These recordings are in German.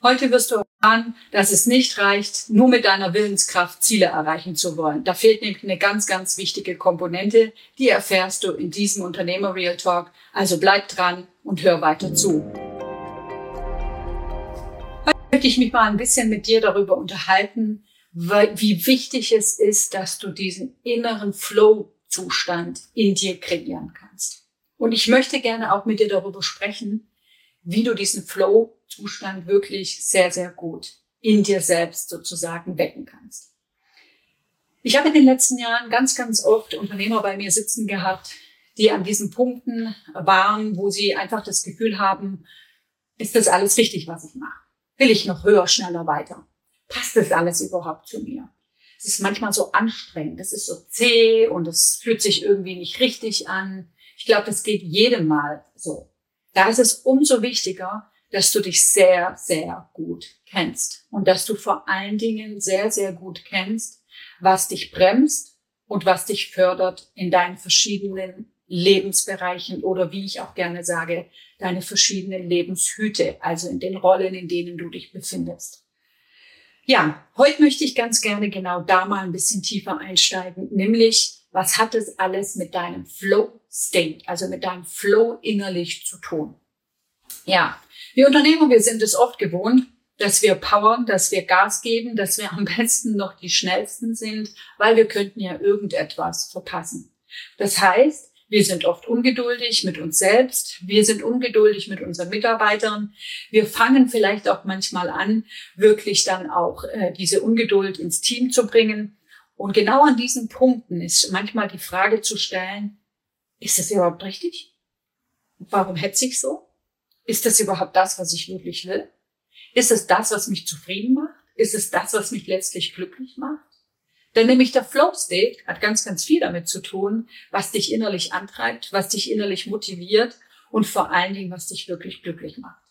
Heute wirst du erfahren, dass es nicht reicht, nur mit deiner Willenskraft Ziele erreichen zu wollen. Da fehlt nämlich eine ganz, ganz wichtige Komponente. Die erfährst du in diesem Unternehmer Real Talk. Also bleib dran und hör weiter zu. Heute möchte ich mich mal ein bisschen mit dir darüber unterhalten, wie wichtig es ist, dass du diesen inneren Flow-Zustand in dir kreieren kannst. Und ich möchte gerne auch mit dir darüber sprechen, wie du diesen Flow-Zustand wirklich sehr, sehr gut in dir selbst sozusagen wecken kannst. Ich habe in den letzten Jahren ganz, ganz oft Unternehmer bei mir sitzen gehabt, die an diesen Punkten waren, wo sie einfach das Gefühl haben, ist das alles richtig, was ich mache? Will ich noch höher, schneller, weiter? Passt das alles überhaupt zu mir? Es ist manchmal so anstrengend, es ist so zäh und es fühlt sich irgendwie nicht richtig an. Ich glaube, das geht jedem Mal so. Da ist es umso wichtiger, dass du dich sehr, sehr gut kennst und dass du vor allen Dingen sehr, sehr gut kennst, was dich bremst und was dich fördert in deinen verschiedenen Lebensbereichen oder wie ich auch gerne sage, deine verschiedenen Lebenshüte, also in den Rollen, in denen du dich befindest. Ja, heute möchte ich ganz gerne genau da mal ein bisschen tiefer einsteigen, nämlich was hat es alles mit deinem Flow State, also mit deinem Flow innerlich zu tun? Ja, wir Unternehmer, wir sind es oft gewohnt, dass wir powern, dass wir Gas geben, dass wir am besten noch die schnellsten sind, weil wir könnten ja irgendetwas verpassen. Das heißt, wir sind oft ungeduldig mit uns selbst. Wir sind ungeduldig mit unseren Mitarbeitern. Wir fangen vielleicht auch manchmal an, wirklich dann auch äh, diese Ungeduld ins Team zu bringen. Und genau an diesen Punkten ist manchmal die Frage zu stellen, ist das überhaupt richtig? Warum hetze ich so? Ist das überhaupt das, was ich wirklich will? Ist es das, was mich zufrieden macht? Ist es das, was mich letztlich glücklich macht? Denn nämlich der Flow State hat ganz, ganz viel damit zu tun, was dich innerlich antreibt, was dich innerlich motiviert und vor allen Dingen, was dich wirklich glücklich macht.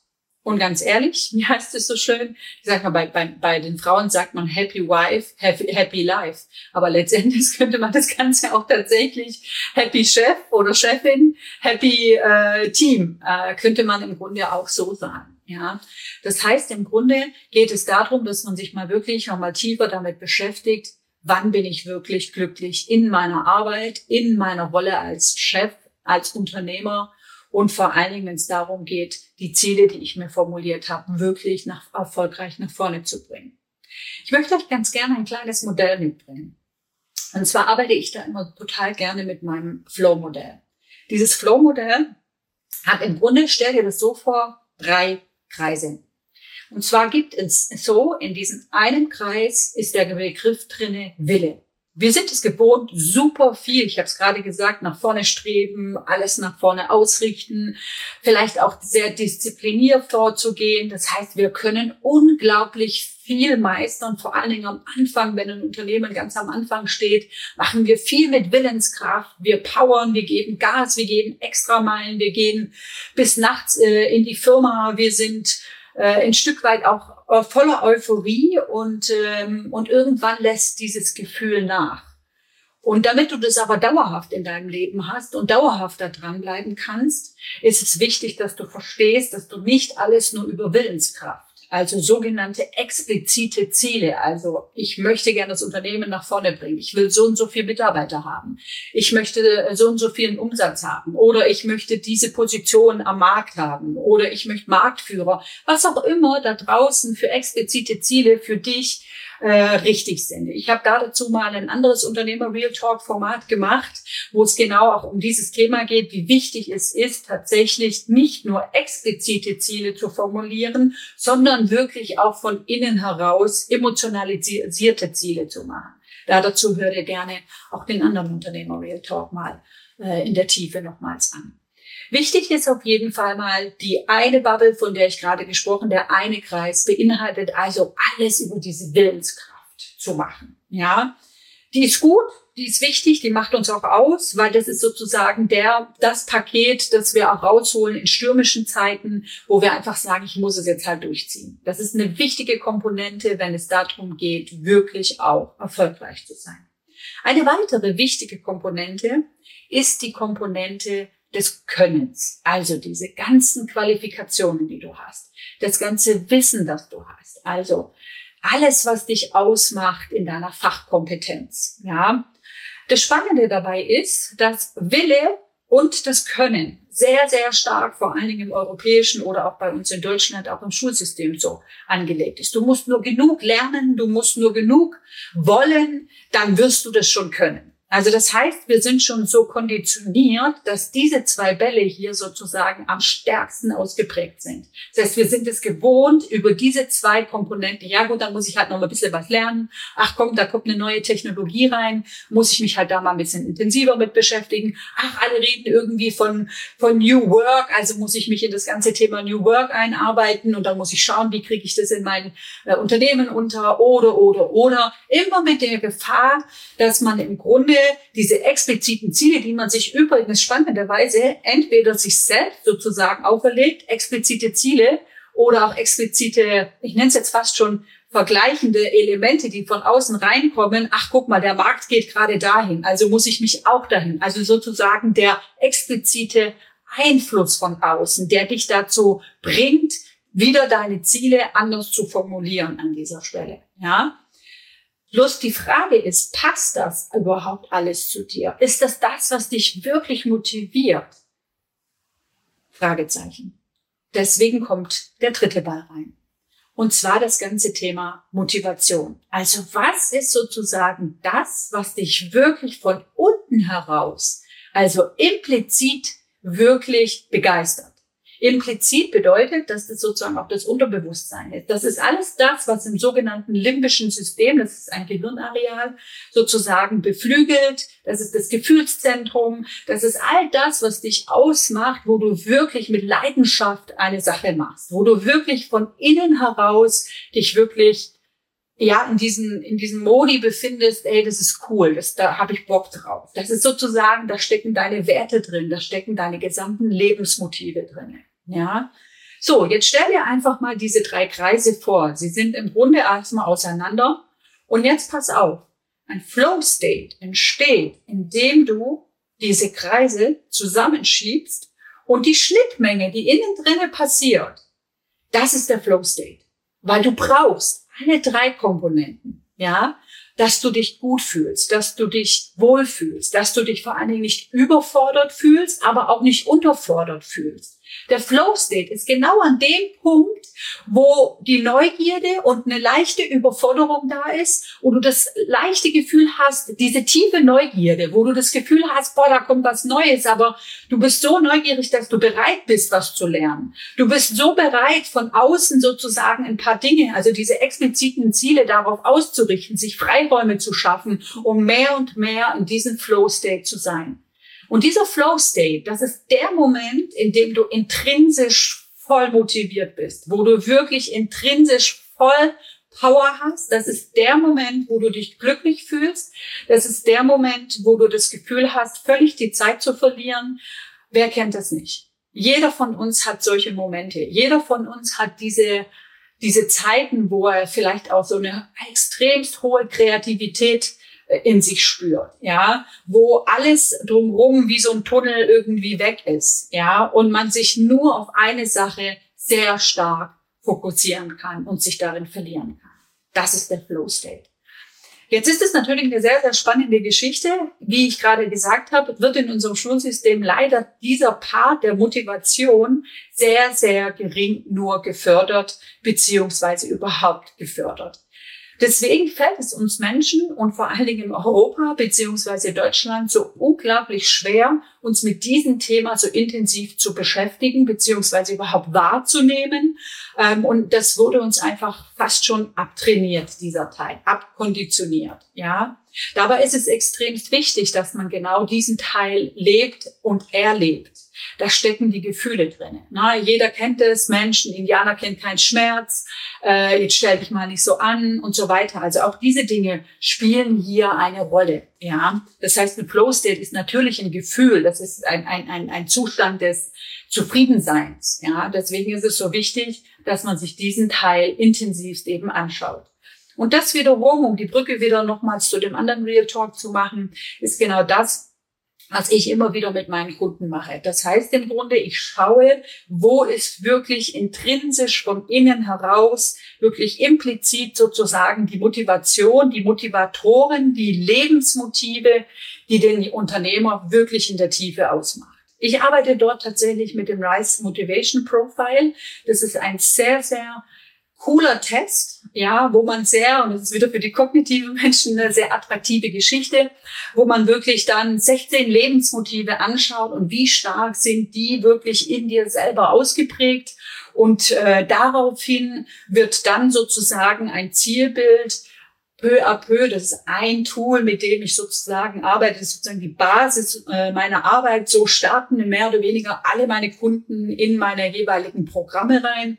Und ganz ehrlich, wie heißt es so schön? Ich sag mal, bei, bei, bei den Frauen sagt man happy wife, happy, happy life. Aber letztendlich könnte man das Ganze auch tatsächlich happy Chef oder Chefin, happy äh, Team, äh, könnte man im Grunde auch so sagen. Ja, das heißt, im Grunde geht es darum, dass man sich mal wirklich nochmal tiefer damit beschäftigt, wann bin ich wirklich glücklich in meiner Arbeit, in meiner Rolle als Chef, als Unternehmer und vor allen Dingen, wenn es darum geht, die Ziele, die ich mir formuliert habe, wirklich nach, erfolgreich nach vorne zu bringen. Ich möchte euch ganz gerne ein kleines Modell mitbringen. Und zwar arbeite ich da immer total gerne mit meinem Flow-Modell. Dieses Flow-Modell hat im Grunde, stell dir das so vor, drei Kreise. Und zwar gibt es so, in diesem einen Kreis ist der Begriff drinne Wille. Wir sind es gewohnt, super viel, ich habe es gerade gesagt, nach vorne streben, alles nach vorne ausrichten, vielleicht auch sehr diszipliniert vorzugehen. Das heißt, wir können unglaublich viel meistern, vor allen Dingen am Anfang, wenn ein Unternehmen ganz am Anfang steht, machen wir viel mit Willenskraft, wir powern, wir geben Gas, wir geben Extrameilen, wir gehen bis nachts äh, in die Firma, wir sind äh, ein Stück weit auch äh, voller Euphorie und, ähm, und irgendwann lässt dieses Gefühl nach. Und damit du das aber dauerhaft in deinem Leben hast und dauerhaft da dranbleiben kannst, ist es wichtig, dass du verstehst, dass du nicht alles nur über Willenskraft also sogenannte explizite Ziele. Also ich möchte gerne das Unternehmen nach vorne bringen. Ich will so und so viele Mitarbeiter haben. Ich möchte äh, so und so viel Umsatz haben. Oder ich möchte diese Position am Markt haben. Oder ich möchte Marktführer. Was auch immer da draußen für explizite Ziele für dich äh, richtig sind. Ich habe da dazu mal ein anderes Unternehmer Real Talk Format gemacht, wo es genau auch um dieses Thema geht, wie wichtig es ist, tatsächlich nicht nur explizite Ziele zu formulieren, sondern wirklich auch von innen heraus emotionalisierte Ziele zu machen. Da dazu hört ihr gerne auch den anderen Unternehmer Real Talk mal äh, in der Tiefe nochmals an. Wichtig ist auf jeden Fall mal die eine Bubble, von der ich gerade gesprochen, der eine Kreis beinhaltet also alles über diese Willenskraft zu machen. Ja, die ist gut, die ist wichtig, die macht uns auch aus, weil das ist sozusagen der, das Paket, das wir auch rausholen in stürmischen Zeiten, wo wir einfach sagen, ich muss es jetzt halt durchziehen. Das ist eine wichtige Komponente, wenn es darum geht, wirklich auch erfolgreich zu sein. Eine weitere wichtige Komponente ist die Komponente des Könnens. Also diese ganzen Qualifikationen, die du hast. Das ganze Wissen, das du hast. Also alles, was dich ausmacht in deiner Fachkompetenz. Ja. Das Spannende dabei ist, dass Wille und das Können sehr, sehr stark, vor allen Dingen im europäischen oder auch bei uns in Deutschland, auch im Schulsystem so angelegt ist. Du musst nur genug lernen, du musst nur genug wollen, dann wirst du das schon können. Also das heißt, wir sind schon so konditioniert, dass diese zwei Bälle hier sozusagen am stärksten ausgeprägt sind. Das heißt, wir sind es gewohnt, über diese zwei Komponenten, ja gut, dann muss ich halt noch mal ein bisschen was lernen. Ach komm, da kommt eine neue Technologie rein, muss ich mich halt da mal ein bisschen intensiver mit beschäftigen. Ach, alle reden irgendwie von, von New Work, also muss ich mich in das ganze Thema New Work einarbeiten und dann muss ich schauen, wie kriege ich das in mein äh, Unternehmen unter oder, oder, oder. Immer mit der Gefahr, dass man im Grunde diese expliziten Ziele, die man sich übrigens spannenderweise entweder sich selbst sozusagen auferlegt, explizite Ziele oder auch explizite, ich nenne es jetzt fast schon vergleichende Elemente, die von außen reinkommen. Ach, guck mal, der Markt geht gerade dahin, also muss ich mich auch dahin. Also sozusagen der explizite Einfluss von außen, der dich dazu bringt, wieder deine Ziele anders zu formulieren an dieser Stelle. Ja, Bloß die Frage ist, passt das überhaupt alles zu dir? Ist das das, was dich wirklich motiviert? Fragezeichen. Deswegen kommt der dritte Ball rein. Und zwar das ganze Thema Motivation. Also was ist sozusagen das, was dich wirklich von unten heraus, also implizit wirklich begeistert? Implizit bedeutet, dass das sozusagen auch das Unterbewusstsein ist. Das ist alles das, was im sogenannten limbischen System, das ist ein Gehirnareal, sozusagen beflügelt. Das ist das Gefühlszentrum. Das ist all das, was dich ausmacht, wo du wirklich mit Leidenschaft eine Sache machst, wo du wirklich von innen heraus dich wirklich ja, in diesen, in diesen Modi befindest, ey, das ist cool, das, da habe ich Bock drauf. Das ist sozusagen, da stecken deine Werte drin, da stecken deine gesamten Lebensmotive drin. Ja. So, jetzt stell dir einfach mal diese drei Kreise vor. Sie sind im Grunde erstmal auseinander. Und jetzt pass auf. Ein Flow State entsteht, indem du diese Kreise zusammenschiebst und die Schnittmenge, die innen drinne passiert, das ist der Flow State. Weil du brauchst alle drei Komponenten. Ja, dass du dich gut fühlst, dass du dich wohlfühlst, dass du dich vor allen Dingen nicht überfordert fühlst, aber auch nicht unterfordert fühlst. Der Flow State ist genau an dem Punkt, wo die Neugierde und eine leichte Überforderung da ist, wo du das leichte Gefühl hast, diese tiefe Neugierde, wo du das Gefühl hast, boah, da kommt was Neues, aber du bist so neugierig, dass du bereit bist, was zu lernen. Du bist so bereit, von außen sozusagen ein paar Dinge, also diese expliziten Ziele darauf auszurichten, sich Freiräume zu schaffen, um mehr und mehr in diesem Flow State zu sein. Und dieser Flow State, das ist der Moment, in dem du intrinsisch voll motiviert bist, wo du wirklich intrinsisch voll Power hast. Das ist der Moment, wo du dich glücklich fühlst. Das ist der Moment, wo du das Gefühl hast, völlig die Zeit zu verlieren. Wer kennt das nicht? Jeder von uns hat solche Momente. Jeder von uns hat diese, diese Zeiten, wo er vielleicht auch so eine extremst hohe Kreativität in sich spürt, ja, wo alles drumherum wie so ein Tunnel irgendwie weg ist, ja, und man sich nur auf eine Sache sehr stark fokussieren kann und sich darin verlieren kann. Das ist der Flow State. Jetzt ist es natürlich eine sehr, sehr spannende Geschichte. Wie ich gerade gesagt habe, wird in unserem Schulsystem leider dieser Part der Motivation sehr, sehr gering nur gefördert, beziehungsweise überhaupt gefördert. Deswegen fällt es uns Menschen und vor allen Dingen in Europa beziehungsweise Deutschland so unglaublich schwer, uns mit diesem Thema so intensiv zu beschäftigen beziehungsweise überhaupt wahrzunehmen. Ähm, und das wurde uns einfach fast schon abtrainiert, dieser Teil, abkonditioniert. Ja, dabei ist es extrem wichtig, dass man genau diesen Teil lebt und erlebt. Da stecken die Gefühle drin. Na, jeder kennt es, Menschen, Indianer kennt keinen Schmerz, äh, jetzt stell dich mal nicht so an und so weiter. Also auch diese Dinge spielen hier eine Rolle. Ja, das heißt, ein Flow State ist natürlich ein Gefühl, das ist ein, ein, ein, ein Zustand des Zufriedenseins. Ja, deswegen ist es so wichtig, dass man sich diesen Teil intensivst eben anschaut. Und das wiederum, um die Brücke wieder nochmals zu dem anderen Real Talk zu machen, ist genau das, was ich immer wieder mit meinen Kunden mache. Das heißt im Grunde, ich schaue, wo ist wirklich intrinsisch von innen heraus, wirklich implizit sozusagen die Motivation, die Motivatoren, die Lebensmotive, die den Unternehmer wirklich in der Tiefe ausmacht. Ich arbeite dort tatsächlich mit dem Rise Motivation Profile. Das ist ein sehr, sehr cooler Test, ja, wo man sehr, und das ist wieder für die kognitiven Menschen eine sehr attraktive Geschichte, wo man wirklich dann 16 Lebensmotive anschaut und wie stark sind die wirklich in dir selber ausgeprägt. Und äh, daraufhin wird dann sozusagen ein Zielbild peu à peu, das ist ein Tool, mit dem ich sozusagen arbeite, das ist sozusagen die Basis äh, meiner Arbeit. So starten mehr oder weniger alle meine Kunden in meine jeweiligen Programme rein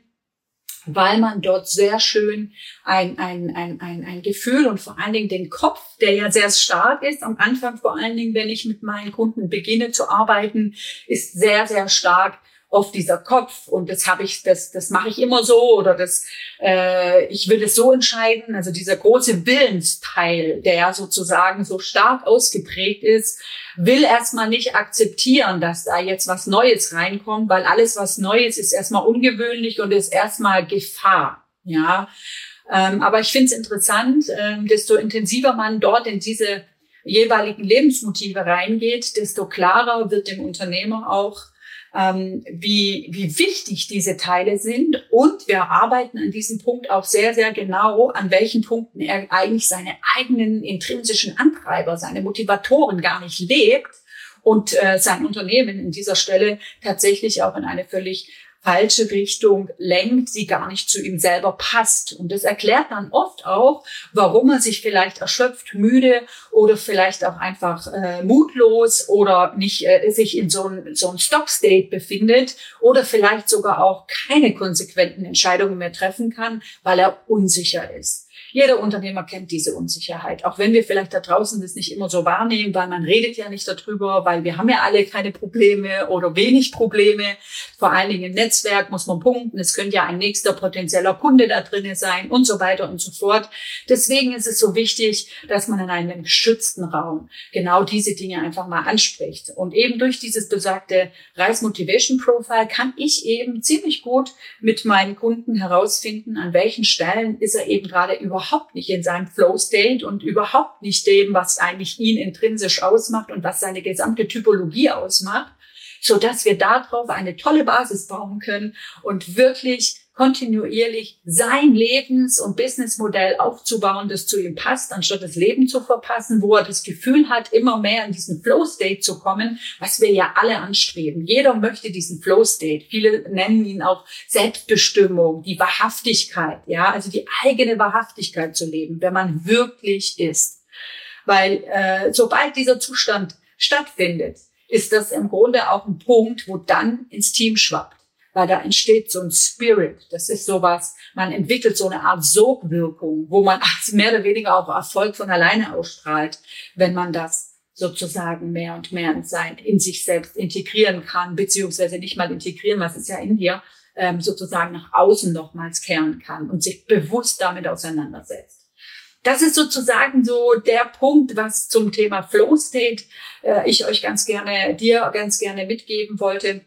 weil man dort sehr schön ein, ein, ein, ein, ein Gefühl und vor allen Dingen den Kopf, der ja sehr stark ist, am Anfang vor allen Dingen, wenn ich mit meinen Kunden beginne zu arbeiten, ist sehr, sehr stark oft dieser Kopf und das habe ich, das, das mache ich immer so oder das, äh, ich will es so entscheiden. Also dieser große Willensteil, der sozusagen so stark ausgeprägt ist, will erstmal nicht akzeptieren, dass da jetzt was Neues reinkommt, weil alles, was Neues ist, erstmal ungewöhnlich und ist erstmal Gefahr. Ja, ähm, aber ich finde es interessant, ähm, desto intensiver man dort in diese jeweiligen Lebensmotive reingeht, desto klarer wird dem Unternehmer auch, ähm, wie, wie wichtig diese Teile sind. Und wir arbeiten an diesem Punkt auch sehr, sehr genau, an welchen Punkten er eigentlich seine eigenen intrinsischen Antreiber, seine Motivatoren gar nicht lebt und äh, sein Unternehmen in dieser Stelle tatsächlich auch in eine völlig falsche Richtung lenkt, die gar nicht zu ihm selber passt. Und das erklärt dann oft auch, warum er sich vielleicht erschöpft, müde oder vielleicht auch einfach äh, mutlos oder nicht äh, sich in so ein, so Stop-State befindet oder vielleicht sogar auch keine konsequenten Entscheidungen mehr treffen kann, weil er unsicher ist. Jeder Unternehmer kennt diese Unsicherheit, auch wenn wir vielleicht da draußen das nicht immer so wahrnehmen, weil man redet ja nicht darüber, weil wir haben ja alle keine Probleme oder wenig Probleme. Vor allen Dingen im Netzwerk muss man punkten. Es könnte ja ein nächster potenzieller Kunde da drinnen sein und so weiter und so fort. Deswegen ist es so wichtig, dass man in einem geschützten Raum genau diese Dinge einfach mal anspricht. Und eben durch dieses besagte Rise Motivation Profile kann ich eben ziemlich gut mit meinen Kunden herausfinden, an welchen Stellen ist er eben gerade überhaupt nicht in seinem Flow State und überhaupt nicht dem, was eigentlich ihn intrinsisch ausmacht und was seine gesamte Typologie ausmacht, so dass wir darauf eine tolle Basis bauen können und wirklich kontinuierlich sein Lebens- und Businessmodell aufzubauen, das zu ihm passt, anstatt das Leben zu verpassen, wo er das Gefühl hat, immer mehr in diesen Flow-State zu kommen, was wir ja alle anstreben. Jeder möchte diesen Flow-State. Viele nennen ihn auch Selbstbestimmung, die Wahrhaftigkeit, ja, also die eigene Wahrhaftigkeit zu leben, wer man wirklich ist. Weil äh, sobald dieser Zustand stattfindet, ist das im Grunde auch ein Punkt, wo dann ins Team schwappt weil da entsteht so ein Spirit. Das ist sowas, man entwickelt so eine Art Sogwirkung, wo man mehr oder weniger auch Erfolg von alleine ausstrahlt, wenn man das sozusagen mehr und mehr in, sein, in sich selbst integrieren kann, beziehungsweise nicht mal integrieren, was ist ja in dir, ähm, sozusagen nach außen nochmals kehren kann und sich bewusst damit auseinandersetzt. Das ist sozusagen so der Punkt, was zum Thema Flow State äh, ich euch ganz gerne, dir ganz gerne mitgeben wollte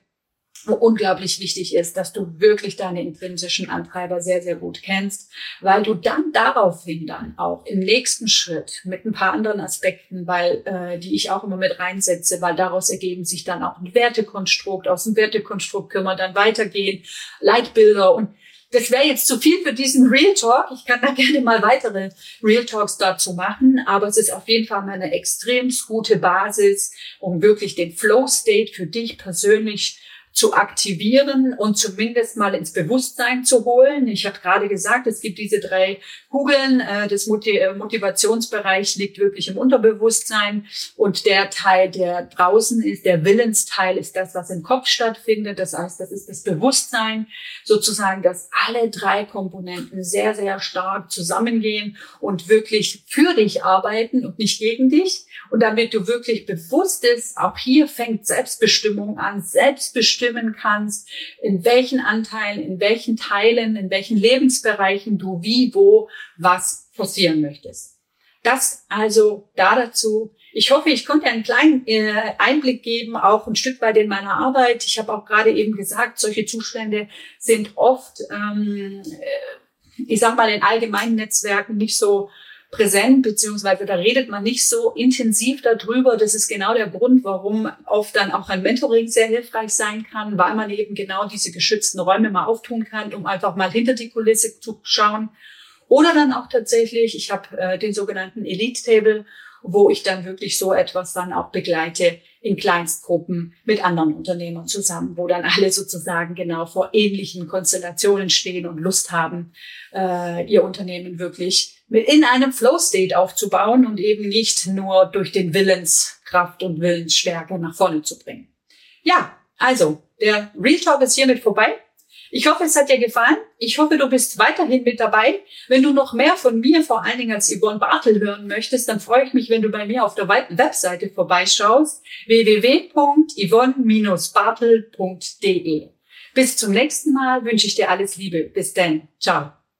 unglaublich wichtig ist, dass du wirklich deine intrinsischen Antreiber sehr, sehr gut kennst, weil du dann daraufhin dann auch im nächsten Schritt mit ein paar anderen Aspekten, weil äh, die ich auch immer mit reinsetze, weil daraus ergeben sich dann auch ein Wertekonstrukt, aus dem Wertekonstrukt können wir dann weitergehen, Leitbilder und das wäre jetzt zu viel für diesen Real Talk. Ich kann da gerne mal weitere Real Talks dazu machen, aber es ist auf jeden Fall mal eine extrem gute Basis, um wirklich den Flow State für dich persönlich zu aktivieren und zumindest mal ins Bewusstsein zu holen. Ich habe gerade gesagt, es gibt diese drei Kugeln. Äh, das äh, Motivationsbereich liegt wirklich im Unterbewusstsein und der Teil, der draußen ist, der Willensteil, ist das, was im Kopf stattfindet. Das heißt, das ist das Bewusstsein, sozusagen, dass alle drei Komponenten sehr, sehr stark zusammengehen und wirklich für dich arbeiten und nicht gegen dich. Und damit du wirklich bewusst ist, auch hier fängt Selbstbestimmung an, selbstbestimmen kannst, in welchen Anteilen, in welchen Teilen, in welchen Lebensbereichen du wie, wo, was forcieren möchtest. Das also da dazu. Ich hoffe, ich konnte einen kleinen äh, Einblick geben, auch ein Stück weit in meiner Arbeit. Ich habe auch gerade eben gesagt, solche Zustände sind oft, ähm, äh, ich sag mal, in allgemeinen Netzwerken nicht so präsent, beziehungsweise da redet man nicht so intensiv darüber. Das ist genau der Grund, warum oft dann auch ein Mentoring sehr hilfreich sein kann, weil man eben genau diese geschützten Räume mal auftun kann, um einfach mal hinter die Kulisse zu schauen. Oder dann auch tatsächlich, ich habe äh, den sogenannten Elite Table, wo ich dann wirklich so etwas dann auch begleite in Kleinstgruppen mit anderen Unternehmern zusammen, wo dann alle sozusagen genau vor ähnlichen Konstellationen stehen und Lust haben, äh, ihr Unternehmen wirklich in einem Flow-State aufzubauen und eben nicht nur durch den Willenskraft und Willensstärke nach vorne zu bringen. Ja, also der Real Talk ist hiermit vorbei. Ich hoffe, es hat dir gefallen. Ich hoffe, du bist weiterhin mit dabei. Wenn du noch mehr von mir, vor allen Dingen als Yvonne Bartel, hören möchtest, dann freue ich mich, wenn du bei mir auf der Webseite vorbeischaust. www.yvonne-bartel.de Bis zum nächsten Mal wünsche ich dir alles Liebe. Bis dann. Ciao.